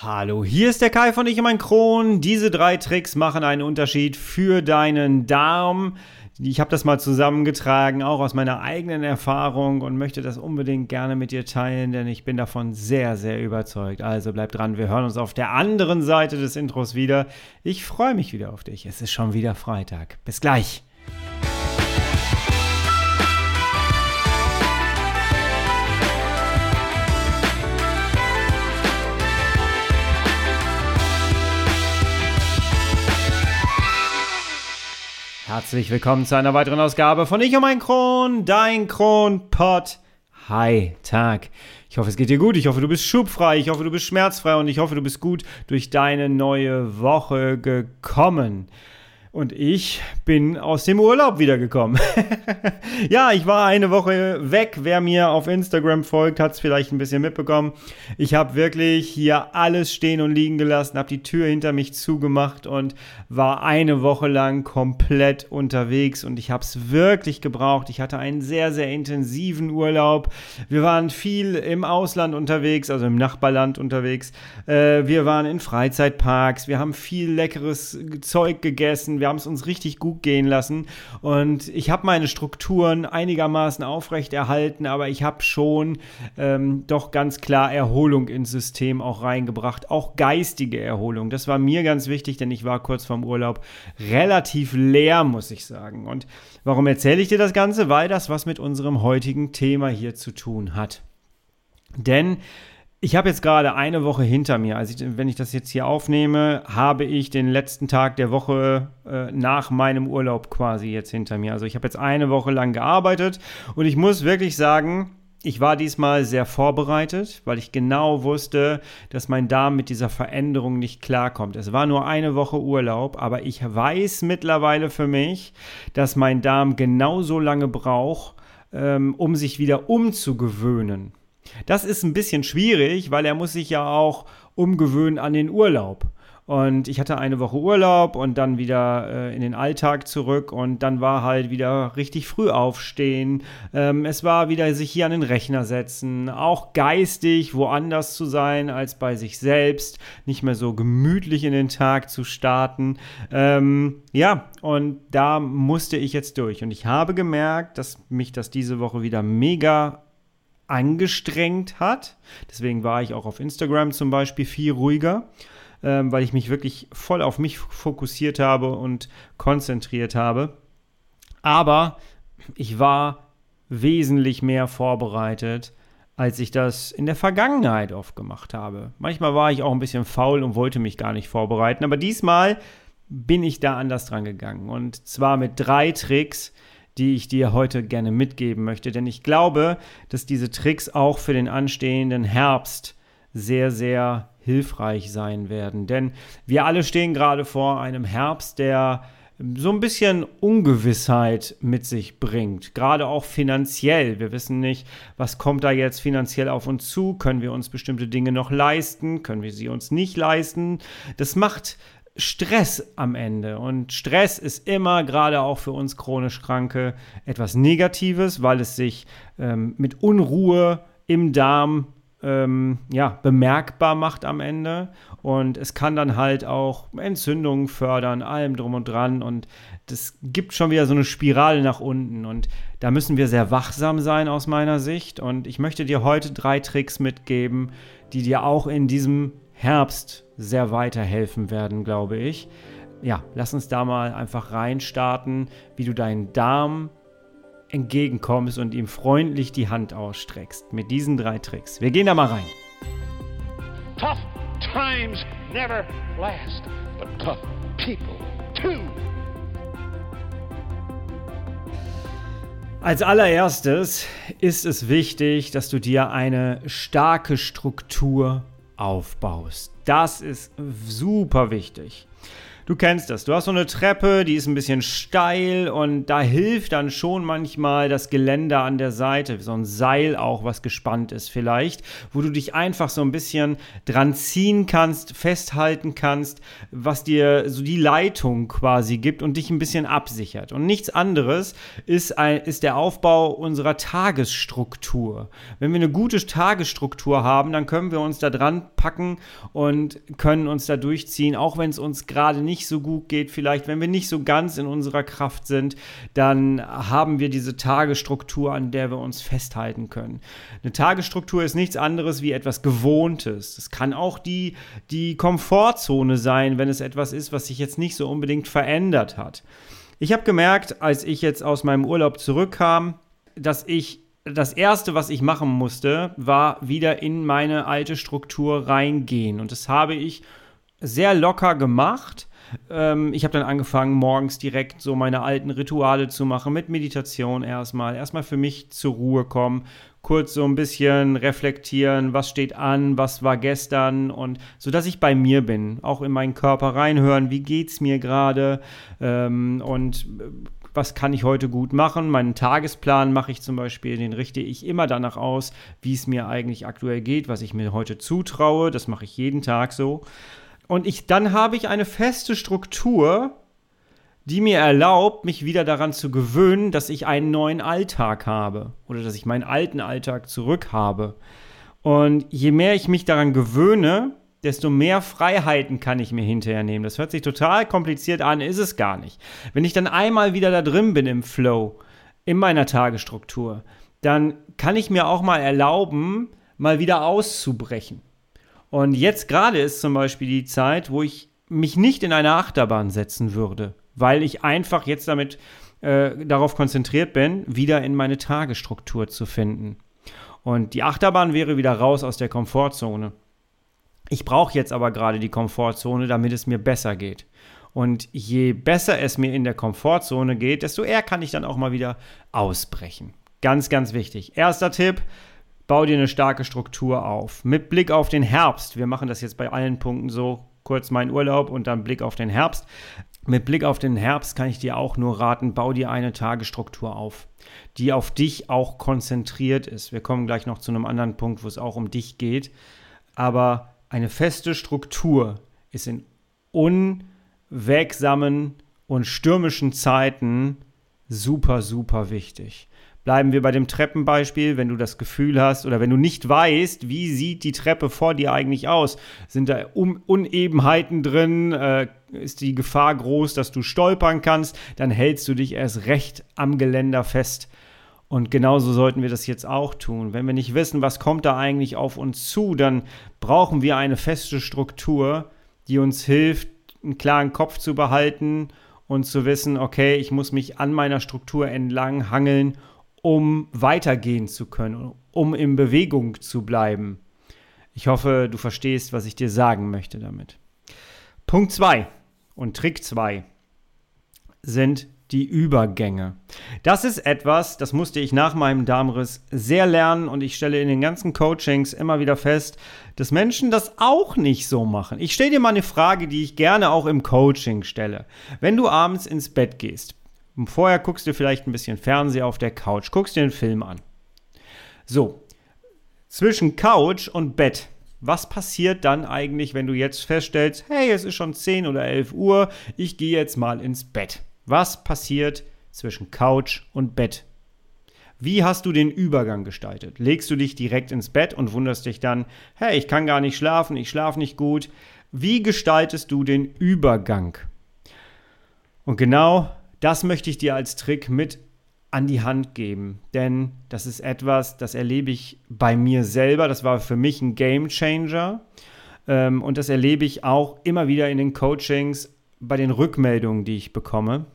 Hallo, hier ist der Kai von Ich und mein Kron. Diese drei Tricks machen einen Unterschied für deinen Darm. Ich habe das mal zusammengetragen, auch aus meiner eigenen Erfahrung und möchte das unbedingt gerne mit dir teilen, denn ich bin davon sehr, sehr überzeugt. Also bleib dran, wir hören uns auf der anderen Seite des Intros wieder. Ich freue mich wieder auf dich. Es ist schon wieder Freitag. Bis gleich. Herzlich willkommen zu einer weiteren Ausgabe von Ich und mein Kron, dein Kronpott. Hi, Tag. Ich hoffe, es geht dir gut. Ich hoffe, du bist schubfrei. Ich hoffe, du bist schmerzfrei. Und ich hoffe, du bist gut durch deine neue Woche gekommen. Und ich bin aus dem Urlaub wiedergekommen. ja, ich war eine Woche weg. Wer mir auf Instagram folgt, hat es vielleicht ein bisschen mitbekommen. Ich habe wirklich hier alles stehen und liegen gelassen, habe die Tür hinter mich zugemacht und war eine Woche lang komplett unterwegs. Und ich habe es wirklich gebraucht. Ich hatte einen sehr, sehr intensiven Urlaub. Wir waren viel im Ausland unterwegs, also im Nachbarland unterwegs. Äh, wir waren in Freizeitparks. Wir haben viel leckeres Zeug gegessen wir haben es uns richtig gut gehen lassen und ich habe meine Strukturen einigermaßen aufrechterhalten, aber ich habe schon ähm, doch ganz klar Erholung ins System auch reingebracht, auch geistige Erholung. Das war mir ganz wichtig, denn ich war kurz vorm Urlaub relativ leer, muss ich sagen. Und warum erzähle ich dir das Ganze? Weil das was mit unserem heutigen Thema hier zu tun hat. Denn ich habe jetzt gerade eine Woche hinter mir. Also ich, wenn ich das jetzt hier aufnehme, habe ich den letzten Tag der Woche äh, nach meinem Urlaub quasi jetzt hinter mir. Also ich habe jetzt eine Woche lang gearbeitet und ich muss wirklich sagen, ich war diesmal sehr vorbereitet, weil ich genau wusste, dass mein Darm mit dieser Veränderung nicht klarkommt. Es war nur eine Woche Urlaub, aber ich weiß mittlerweile für mich, dass mein Darm genauso lange braucht, ähm, um sich wieder umzugewöhnen. Das ist ein bisschen schwierig, weil er muss sich ja auch umgewöhnen an den Urlaub. Und ich hatte eine Woche Urlaub und dann wieder äh, in den Alltag zurück und dann war halt wieder richtig früh aufstehen. Ähm, es war wieder sich hier an den Rechner setzen, auch geistig woanders zu sein als bei sich selbst, nicht mehr so gemütlich in den Tag zu starten. Ähm, ja, und da musste ich jetzt durch. Und ich habe gemerkt, dass mich das diese Woche wieder mega angestrengt hat. Deswegen war ich auch auf Instagram zum Beispiel viel ruhiger, ähm, weil ich mich wirklich voll auf mich fokussiert habe und konzentriert habe. Aber ich war wesentlich mehr vorbereitet, als ich das in der Vergangenheit oft gemacht habe. Manchmal war ich auch ein bisschen faul und wollte mich gar nicht vorbereiten, aber diesmal bin ich da anders dran gegangen. Und zwar mit drei Tricks, die ich dir heute gerne mitgeben möchte. Denn ich glaube, dass diese Tricks auch für den anstehenden Herbst sehr, sehr hilfreich sein werden. Denn wir alle stehen gerade vor einem Herbst, der so ein bisschen Ungewissheit mit sich bringt, gerade auch finanziell. Wir wissen nicht, was kommt da jetzt finanziell auf uns zu, können wir uns bestimmte Dinge noch leisten, können wir sie uns nicht leisten. Das macht Stress am Ende. Und Stress ist immer, gerade auch für uns chronisch Kranke, etwas Negatives, weil es sich ähm, mit Unruhe im Darm ähm, ja, bemerkbar macht am Ende. Und es kann dann halt auch Entzündungen fördern, allem drum und dran. Und das gibt schon wieder so eine Spirale nach unten. Und da müssen wir sehr wachsam sein aus meiner Sicht. Und ich möchte dir heute drei Tricks mitgeben, die dir auch in diesem Herbst sehr weiterhelfen werden, glaube ich. Ja, lass uns da mal einfach reinstarten, wie du deinen Darm entgegenkommst und ihm freundlich die Hand ausstreckst. Mit diesen drei Tricks. Wir gehen da mal rein. Tough times never last, but tough people too. Als allererstes ist es wichtig, dass du dir eine starke Struktur aufbaust. Das ist super wichtig. Du kennst das. Du hast so eine Treppe, die ist ein bisschen steil und da hilft dann schon manchmal das Geländer an der Seite, so ein Seil auch, was gespannt ist vielleicht, wo du dich einfach so ein bisschen dran ziehen kannst, festhalten kannst, was dir so die Leitung quasi gibt und dich ein bisschen absichert. Und nichts anderes ist, ein, ist der Aufbau unserer Tagesstruktur. Wenn wir eine gute Tagesstruktur haben, dann können wir uns da dran packen und können uns da durchziehen, auch wenn es uns gerade nicht nicht so gut geht, vielleicht wenn wir nicht so ganz in unserer Kraft sind, dann haben wir diese Tagesstruktur, an der wir uns festhalten können. Eine Tagesstruktur ist nichts anderes wie etwas Gewohntes. Es kann auch die, die Komfortzone sein, wenn es etwas ist, was sich jetzt nicht so unbedingt verändert hat. Ich habe gemerkt, als ich jetzt aus meinem Urlaub zurückkam, dass ich das erste, was ich machen musste, war wieder in meine alte Struktur reingehen. Und das habe ich sehr locker gemacht. Ähm, ich habe dann angefangen, morgens direkt so meine alten Rituale zu machen, mit Meditation erstmal. Erstmal für mich zur Ruhe kommen, kurz so ein bisschen reflektieren, was steht an, was war gestern und so, dass ich bei mir bin, auch in meinen Körper reinhören, wie geht's mir gerade ähm, und äh, was kann ich heute gut machen. Meinen Tagesplan mache ich zum Beispiel, den richte ich immer danach aus, wie es mir eigentlich aktuell geht, was ich mir heute zutraue. Das mache ich jeden Tag so. Und ich, dann habe ich eine feste Struktur, die mir erlaubt, mich wieder daran zu gewöhnen, dass ich einen neuen Alltag habe oder dass ich meinen alten Alltag zurück habe. Und je mehr ich mich daran gewöhne, desto mehr Freiheiten kann ich mir hinterher nehmen. Das hört sich total kompliziert an, ist es gar nicht. Wenn ich dann einmal wieder da drin bin im Flow, in meiner Tagesstruktur, dann kann ich mir auch mal erlauben, mal wieder auszubrechen. Und jetzt gerade ist zum Beispiel die Zeit, wo ich mich nicht in eine Achterbahn setzen würde, weil ich einfach jetzt damit äh, darauf konzentriert bin, wieder in meine Tagesstruktur zu finden. Und die Achterbahn wäre wieder raus aus der Komfortzone. Ich brauche jetzt aber gerade die Komfortzone, damit es mir besser geht. Und je besser es mir in der Komfortzone geht, desto eher kann ich dann auch mal wieder ausbrechen. Ganz, ganz wichtig. Erster Tipp, bau dir eine starke Struktur auf. Mit Blick auf den Herbst, wir machen das jetzt bei allen Punkten so, kurz mein Urlaub und dann Blick auf den Herbst. Mit Blick auf den Herbst kann ich dir auch nur raten, bau dir eine Tagesstruktur auf, die auf dich auch konzentriert ist. Wir kommen gleich noch zu einem anderen Punkt, wo es auch um dich geht. Aber eine feste Struktur ist in unwegsamen und stürmischen Zeiten super, super wichtig. Bleiben wir bei dem Treppenbeispiel, wenn du das Gefühl hast oder wenn du nicht weißt, wie sieht die Treppe vor dir eigentlich aus? Sind da um Unebenheiten drin? Äh, ist die Gefahr groß, dass du stolpern kannst? Dann hältst du dich erst recht am Geländer fest. Und genauso sollten wir das jetzt auch tun. Wenn wir nicht wissen, was kommt da eigentlich auf uns zu, dann brauchen wir eine feste Struktur, die uns hilft, einen klaren Kopf zu behalten und zu wissen, okay, ich muss mich an meiner Struktur entlang hangeln um weitergehen zu können, um in Bewegung zu bleiben. Ich hoffe, du verstehst, was ich dir sagen möchte damit. Punkt 2 und Trick 2 sind die Übergänge. Das ist etwas, das musste ich nach meinem Darmriss sehr lernen und ich stelle in den ganzen Coachings immer wieder fest, dass Menschen das auch nicht so machen. Ich stelle dir mal eine Frage, die ich gerne auch im Coaching stelle. Wenn du abends ins Bett gehst, vorher guckst du vielleicht ein bisschen Fernseher auf der Couch, guckst dir einen Film an. So, zwischen Couch und Bett. Was passiert dann eigentlich, wenn du jetzt feststellst, hey, es ist schon 10 oder 11 Uhr, ich gehe jetzt mal ins Bett? Was passiert zwischen Couch und Bett? Wie hast du den Übergang gestaltet? Legst du dich direkt ins Bett und wunderst dich dann, hey, ich kann gar nicht schlafen, ich schlafe nicht gut. Wie gestaltest du den Übergang? Und genau das möchte ich dir als Trick mit an die Hand geben, denn das ist etwas, das erlebe ich bei mir selber. Das war für mich ein Game Changer ähm, und das erlebe ich auch immer wieder in den Coachings bei den Rückmeldungen, die ich bekomme.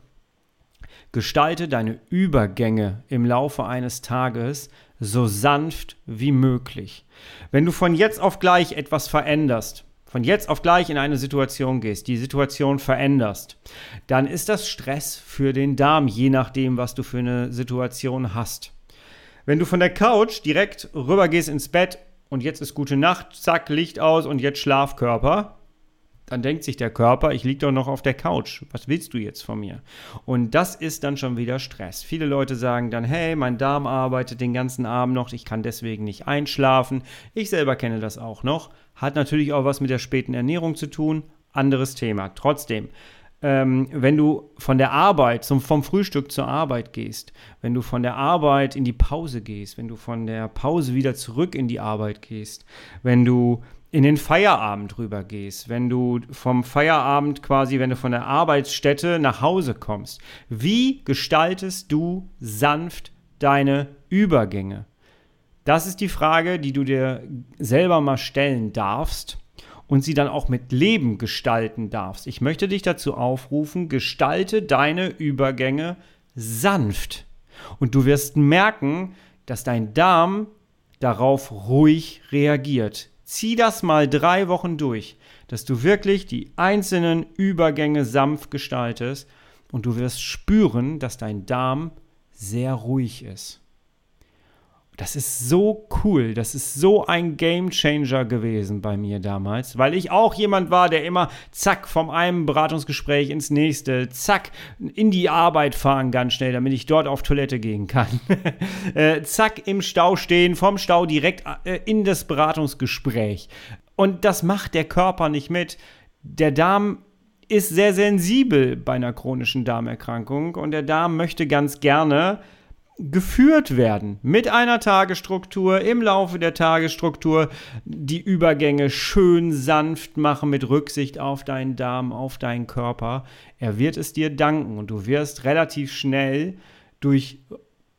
Gestalte deine Übergänge im Laufe eines Tages so sanft wie möglich. Wenn du von jetzt auf gleich etwas veränderst, von jetzt auf gleich in eine Situation gehst, die Situation veränderst, dann ist das Stress für den Darm, je nachdem, was du für eine Situation hast. Wenn du von der Couch direkt rüber gehst ins Bett und jetzt ist gute Nacht, zack, Licht aus und jetzt Schlafkörper, dann denkt sich der Körper, ich liege doch noch auf der Couch. Was willst du jetzt von mir? Und das ist dann schon wieder Stress. Viele Leute sagen dann, hey, mein Darm arbeitet den ganzen Abend noch, ich kann deswegen nicht einschlafen. Ich selber kenne das auch noch. Hat natürlich auch was mit der späten Ernährung zu tun. Anderes Thema. Trotzdem, ähm, wenn du von der Arbeit, zum, vom Frühstück zur Arbeit gehst, wenn du von der Arbeit in die Pause gehst, wenn du von der Pause wieder zurück in die Arbeit gehst, wenn du in den Feierabend rüber gehst, wenn du vom Feierabend quasi, wenn du von der Arbeitsstätte nach Hause kommst. Wie gestaltest du sanft deine Übergänge? Das ist die Frage, die du dir selber mal stellen darfst und sie dann auch mit Leben gestalten darfst. Ich möchte dich dazu aufrufen, gestalte deine Übergänge sanft. Und du wirst merken, dass dein Darm darauf ruhig reagiert. Zieh das mal drei Wochen durch, dass du wirklich die einzelnen Übergänge sanft gestaltest und du wirst spüren, dass dein Darm sehr ruhig ist. Das ist so cool, das ist so ein Game Changer gewesen bei mir damals, weil ich auch jemand war, der immer zack vom einem Beratungsgespräch ins nächste, zack in die Arbeit fahren ganz schnell, damit ich dort auf Toilette gehen kann. äh, zack im Stau stehen, vom Stau direkt äh, in das Beratungsgespräch. Und das macht der Körper nicht mit. Der Darm ist sehr sensibel bei einer chronischen Darmerkrankung und der Darm möchte ganz gerne geführt werden mit einer Tagesstruktur, im Laufe der Tagesstruktur die Übergänge schön sanft machen mit Rücksicht auf deinen Darm, auf deinen Körper. Er wird es dir danken und du wirst relativ schnell durch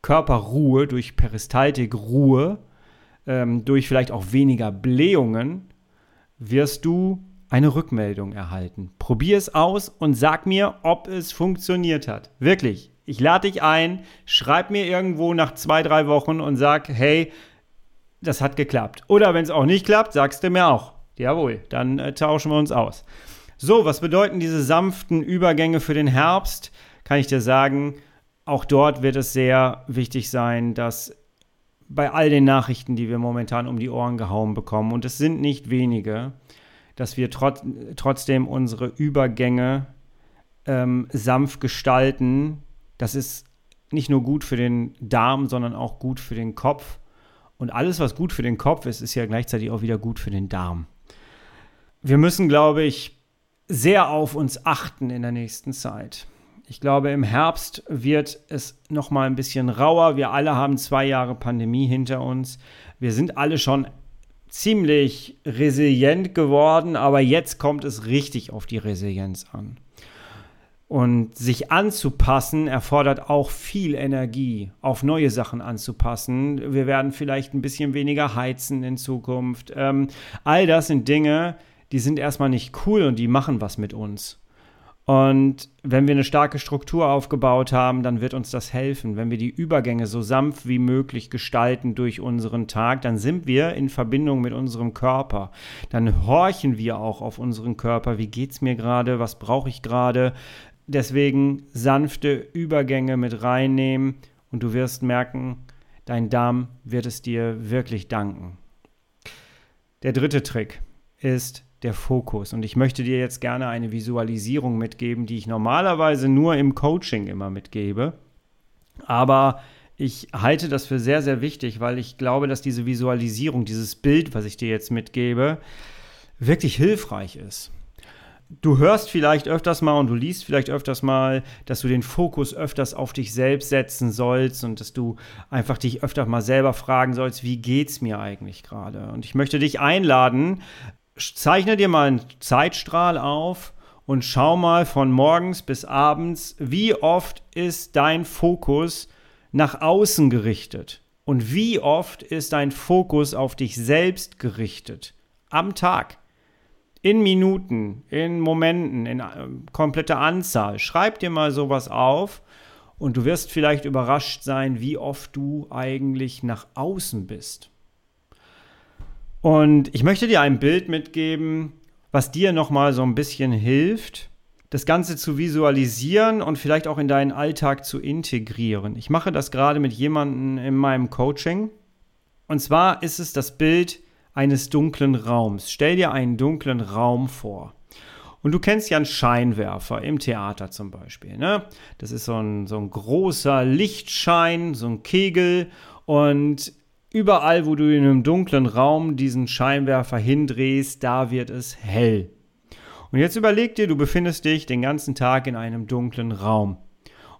Körperruhe, durch Peristaltikruhe, ähm, durch vielleicht auch weniger Blähungen, wirst du eine Rückmeldung erhalten. Probier es aus und sag mir, ob es funktioniert hat. Wirklich, ich lade dich ein, schreib mir irgendwo nach zwei, drei Wochen und sag, hey, das hat geklappt. Oder wenn es auch nicht klappt, sagst du mir auch. Jawohl, dann äh, tauschen wir uns aus. So, was bedeuten diese sanften Übergänge für den Herbst? Kann ich dir sagen, auch dort wird es sehr wichtig sein, dass bei all den Nachrichten, die wir momentan um die Ohren gehauen bekommen, und es sind nicht wenige, dass wir trot trotzdem unsere Übergänge ähm, sanft gestalten, das ist nicht nur gut für den Darm, sondern auch gut für den Kopf. Und alles, was gut für den Kopf ist, ist ja gleichzeitig auch wieder gut für den Darm. Wir müssen, glaube ich, sehr auf uns achten in der nächsten Zeit. Ich glaube, im Herbst wird es noch mal ein bisschen rauer. Wir alle haben zwei Jahre Pandemie hinter uns. Wir sind alle schon ziemlich resilient geworden, aber jetzt kommt es richtig auf die Resilienz an. Und sich anzupassen erfordert auch viel Energie, auf neue Sachen anzupassen. Wir werden vielleicht ein bisschen weniger heizen in Zukunft. Ähm, all das sind Dinge, die sind erstmal nicht cool und die machen was mit uns. Und wenn wir eine starke Struktur aufgebaut haben, dann wird uns das helfen. Wenn wir die Übergänge so sanft wie möglich gestalten durch unseren Tag, dann sind wir in Verbindung mit unserem Körper. Dann horchen wir auch auf unseren Körper. Wie geht es mir gerade? Was brauche ich gerade? Deswegen sanfte Übergänge mit reinnehmen und du wirst merken, dein Darm wird es dir wirklich danken. Der dritte Trick ist der Fokus. Und ich möchte dir jetzt gerne eine Visualisierung mitgeben, die ich normalerweise nur im Coaching immer mitgebe. Aber ich halte das für sehr, sehr wichtig, weil ich glaube, dass diese Visualisierung, dieses Bild, was ich dir jetzt mitgebe, wirklich hilfreich ist du hörst vielleicht öfters mal und du liest vielleicht öfters mal, dass du den Fokus öfters auf dich selbst setzen sollst und dass du einfach dich öfter mal selber fragen sollst, wie geht's mir eigentlich gerade? Und ich möchte dich einladen, zeichne dir mal einen Zeitstrahl auf und schau mal von morgens bis abends, wie oft ist dein Fokus nach außen gerichtet und wie oft ist dein Fokus auf dich selbst gerichtet am Tag in Minuten, in Momenten, in äh, kompletter Anzahl. Schreib dir mal sowas auf und du wirst vielleicht überrascht sein, wie oft du eigentlich nach außen bist. Und ich möchte dir ein Bild mitgeben, was dir nochmal so ein bisschen hilft, das Ganze zu visualisieren und vielleicht auch in deinen Alltag zu integrieren. Ich mache das gerade mit jemandem in meinem Coaching. Und zwar ist es das Bild eines dunklen Raums. Stell dir einen dunklen Raum vor. Und du kennst ja einen Scheinwerfer im Theater zum Beispiel. Ne? Das ist so ein, so ein großer Lichtschein, so ein Kegel. Und überall, wo du in einem dunklen Raum diesen Scheinwerfer hindrehst, da wird es hell. Und jetzt überleg dir, du befindest dich den ganzen Tag in einem dunklen Raum.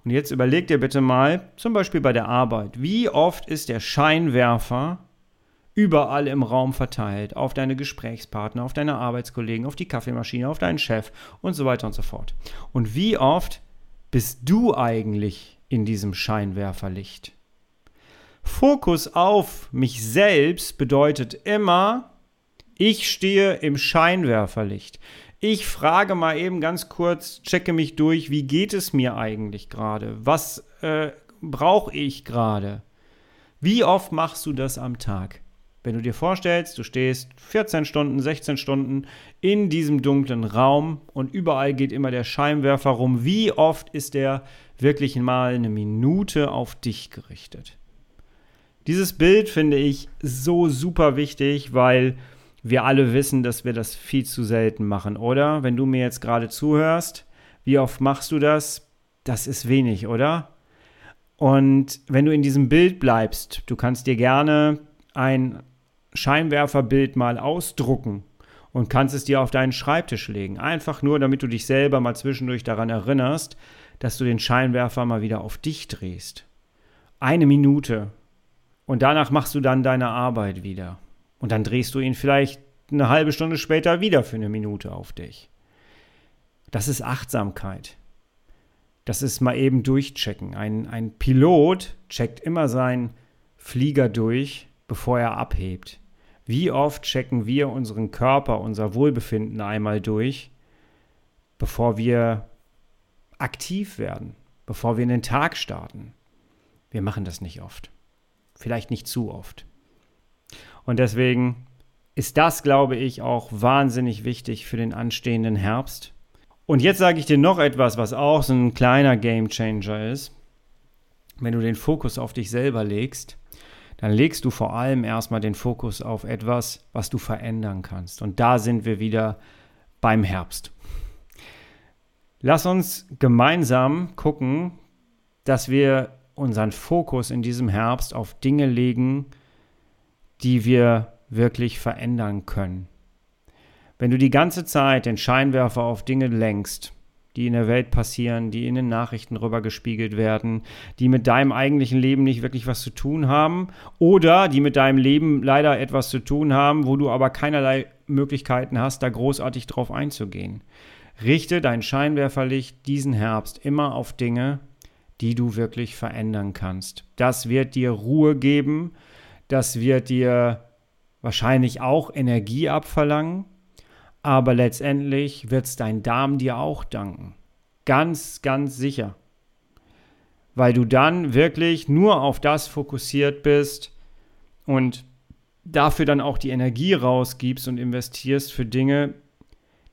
Und jetzt überleg dir bitte mal, zum Beispiel bei der Arbeit, wie oft ist der Scheinwerfer überall im Raum verteilt, auf deine Gesprächspartner, auf deine Arbeitskollegen, auf die Kaffeemaschine, auf deinen Chef und so weiter und so fort. Und wie oft bist du eigentlich in diesem Scheinwerferlicht? Fokus auf mich selbst bedeutet immer, ich stehe im Scheinwerferlicht. Ich frage mal eben ganz kurz, checke mich durch, wie geht es mir eigentlich gerade? Was äh, brauche ich gerade? Wie oft machst du das am Tag? Wenn du dir vorstellst, du stehst 14 Stunden, 16 Stunden in diesem dunklen Raum und überall geht immer der Scheinwerfer rum, wie oft ist der wirklich mal eine Minute auf dich gerichtet? Dieses Bild finde ich so super wichtig, weil wir alle wissen, dass wir das viel zu selten machen, oder? Wenn du mir jetzt gerade zuhörst, wie oft machst du das? Das ist wenig, oder? Und wenn du in diesem Bild bleibst, du kannst dir gerne ein Scheinwerferbild mal ausdrucken und kannst es dir auf deinen Schreibtisch legen. Einfach nur, damit du dich selber mal zwischendurch daran erinnerst, dass du den Scheinwerfer mal wieder auf dich drehst. Eine Minute. Und danach machst du dann deine Arbeit wieder. Und dann drehst du ihn vielleicht eine halbe Stunde später wieder für eine Minute auf dich. Das ist Achtsamkeit. Das ist mal eben durchchecken. Ein, ein Pilot checkt immer seinen Flieger durch, bevor er abhebt. Wie oft checken wir unseren Körper, unser Wohlbefinden einmal durch, bevor wir aktiv werden, bevor wir in den Tag starten? Wir machen das nicht oft. Vielleicht nicht zu oft. Und deswegen ist das, glaube ich, auch wahnsinnig wichtig für den anstehenden Herbst. Und jetzt sage ich dir noch etwas, was auch so ein kleiner Game Changer ist. Wenn du den Fokus auf dich selber legst, dann legst du vor allem erstmal den Fokus auf etwas, was du verändern kannst. Und da sind wir wieder beim Herbst. Lass uns gemeinsam gucken, dass wir unseren Fokus in diesem Herbst auf Dinge legen, die wir wirklich verändern können. Wenn du die ganze Zeit den Scheinwerfer auf Dinge lenkst, die in der Welt passieren, die in den Nachrichten rübergespiegelt werden, die mit deinem eigentlichen Leben nicht wirklich was zu tun haben oder die mit deinem Leben leider etwas zu tun haben, wo du aber keinerlei Möglichkeiten hast, da großartig drauf einzugehen. Richte dein Scheinwerferlicht diesen Herbst immer auf Dinge, die du wirklich verändern kannst. Das wird dir Ruhe geben, das wird dir wahrscheinlich auch Energie abverlangen, aber letztendlich wird es dein Darm dir auch danken. Ganz, ganz sicher. Weil du dann wirklich nur auf das fokussiert bist und dafür dann auch die Energie rausgibst und investierst für Dinge,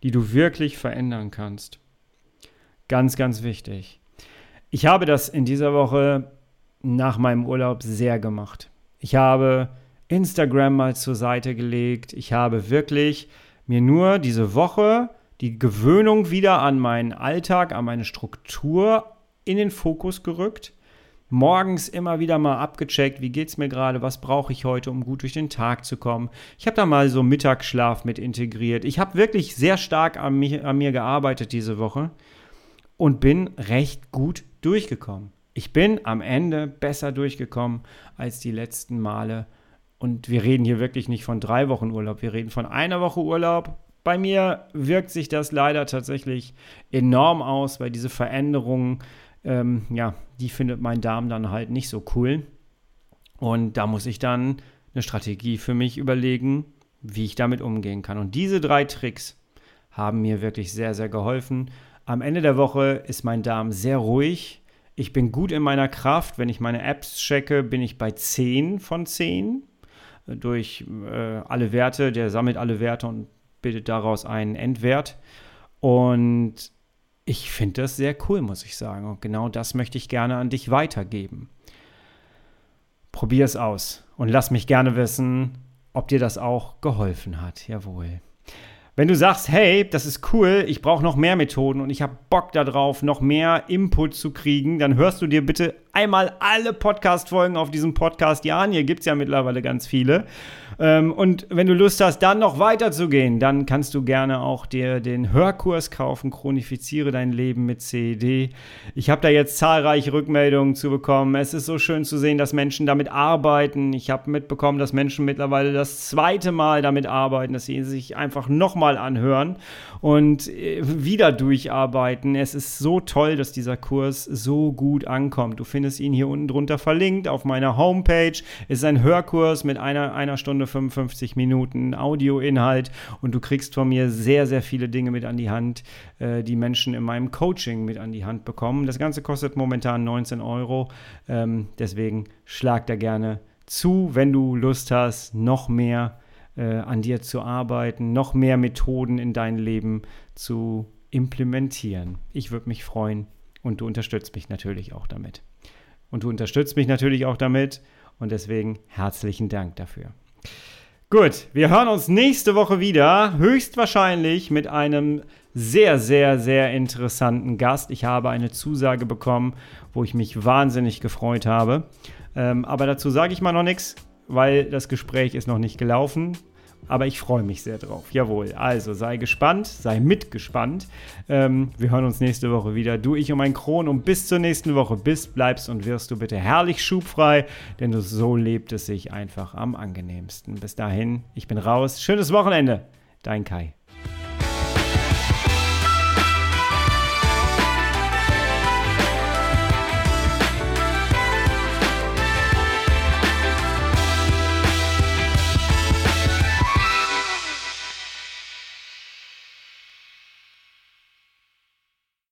die du wirklich verändern kannst. Ganz, ganz wichtig. Ich habe das in dieser Woche nach meinem Urlaub sehr gemacht. Ich habe Instagram mal zur Seite gelegt. Ich habe wirklich mir nur diese Woche die Gewöhnung wieder an meinen Alltag, an meine Struktur in den Fokus gerückt. Morgens immer wieder mal abgecheckt, wie geht es mir gerade, was brauche ich heute, um gut durch den Tag zu kommen. Ich habe da mal so Mittagsschlaf mit integriert. Ich habe wirklich sehr stark an, mich, an mir gearbeitet diese Woche und bin recht gut durchgekommen. Ich bin am Ende besser durchgekommen als die letzten Male und wir reden hier wirklich nicht von drei Wochen Urlaub, wir reden von einer Woche Urlaub. Bei mir wirkt sich das leider tatsächlich enorm aus, weil diese Veränderungen, ähm, ja, die findet mein Darm dann halt nicht so cool. Und da muss ich dann eine Strategie für mich überlegen, wie ich damit umgehen kann. Und diese drei Tricks haben mir wirklich sehr, sehr geholfen. Am Ende der Woche ist mein Darm sehr ruhig. Ich bin gut in meiner Kraft. Wenn ich meine Apps checke, bin ich bei 10 von 10 durch äh, alle Werte, der sammelt alle Werte und bildet daraus einen Endwert. Und ich finde das sehr cool, muss ich sagen. Und genau das möchte ich gerne an dich weitergeben. Probier es aus und lass mich gerne wissen, ob dir das auch geholfen hat. Jawohl. Wenn du sagst, hey, das ist cool, ich brauche noch mehr Methoden und ich habe Bock darauf, noch mehr Input zu kriegen, dann hörst du dir bitte einmal alle Podcast-Folgen auf diesem Podcast ja an. Hier gibt es ja mittlerweile ganz viele. Ähm, und wenn du Lust hast, dann noch weiterzugehen, dann kannst du gerne auch dir den Hörkurs kaufen, Chronifiziere dein Leben mit CED. Ich habe da jetzt zahlreiche Rückmeldungen zu bekommen. Es ist so schön zu sehen, dass Menschen damit arbeiten. Ich habe mitbekommen, dass Menschen mittlerweile das zweite Mal damit arbeiten, dass sie sich einfach nochmal anhören und äh, wieder durcharbeiten. Es ist so toll, dass dieser Kurs so gut ankommt. Du findest ihn hier unten drunter verlinkt auf meiner Homepage. Es ist ein Hörkurs mit einer, einer Stunde Stunde 55 Minuten Audioinhalt und du kriegst von mir sehr, sehr viele Dinge mit an die Hand, äh, die Menschen in meinem Coaching mit an die Hand bekommen. Das Ganze kostet momentan 19 Euro, ähm, deswegen schlag da gerne zu, wenn du Lust hast, noch mehr äh, an dir zu arbeiten, noch mehr Methoden in dein Leben zu implementieren. Ich würde mich freuen und du unterstützt mich natürlich auch damit. Und du unterstützt mich natürlich auch damit und deswegen herzlichen Dank dafür. Gut, wir hören uns nächste Woche wieder, höchstwahrscheinlich mit einem sehr, sehr, sehr interessanten Gast. Ich habe eine Zusage bekommen, wo ich mich wahnsinnig gefreut habe. Ähm, aber dazu sage ich mal noch nichts, weil das Gespräch ist noch nicht gelaufen aber ich freue mich sehr drauf. Jawohl. Also sei gespannt, sei mitgespannt. Ähm, wir hören uns nächste Woche wieder. Du, ich und mein Kron. Und bis zur nächsten Woche bist, bleibst und wirst du bitte herrlich schubfrei, denn so lebt es sich einfach am angenehmsten. Bis dahin, ich bin raus. Schönes Wochenende. Dein Kai.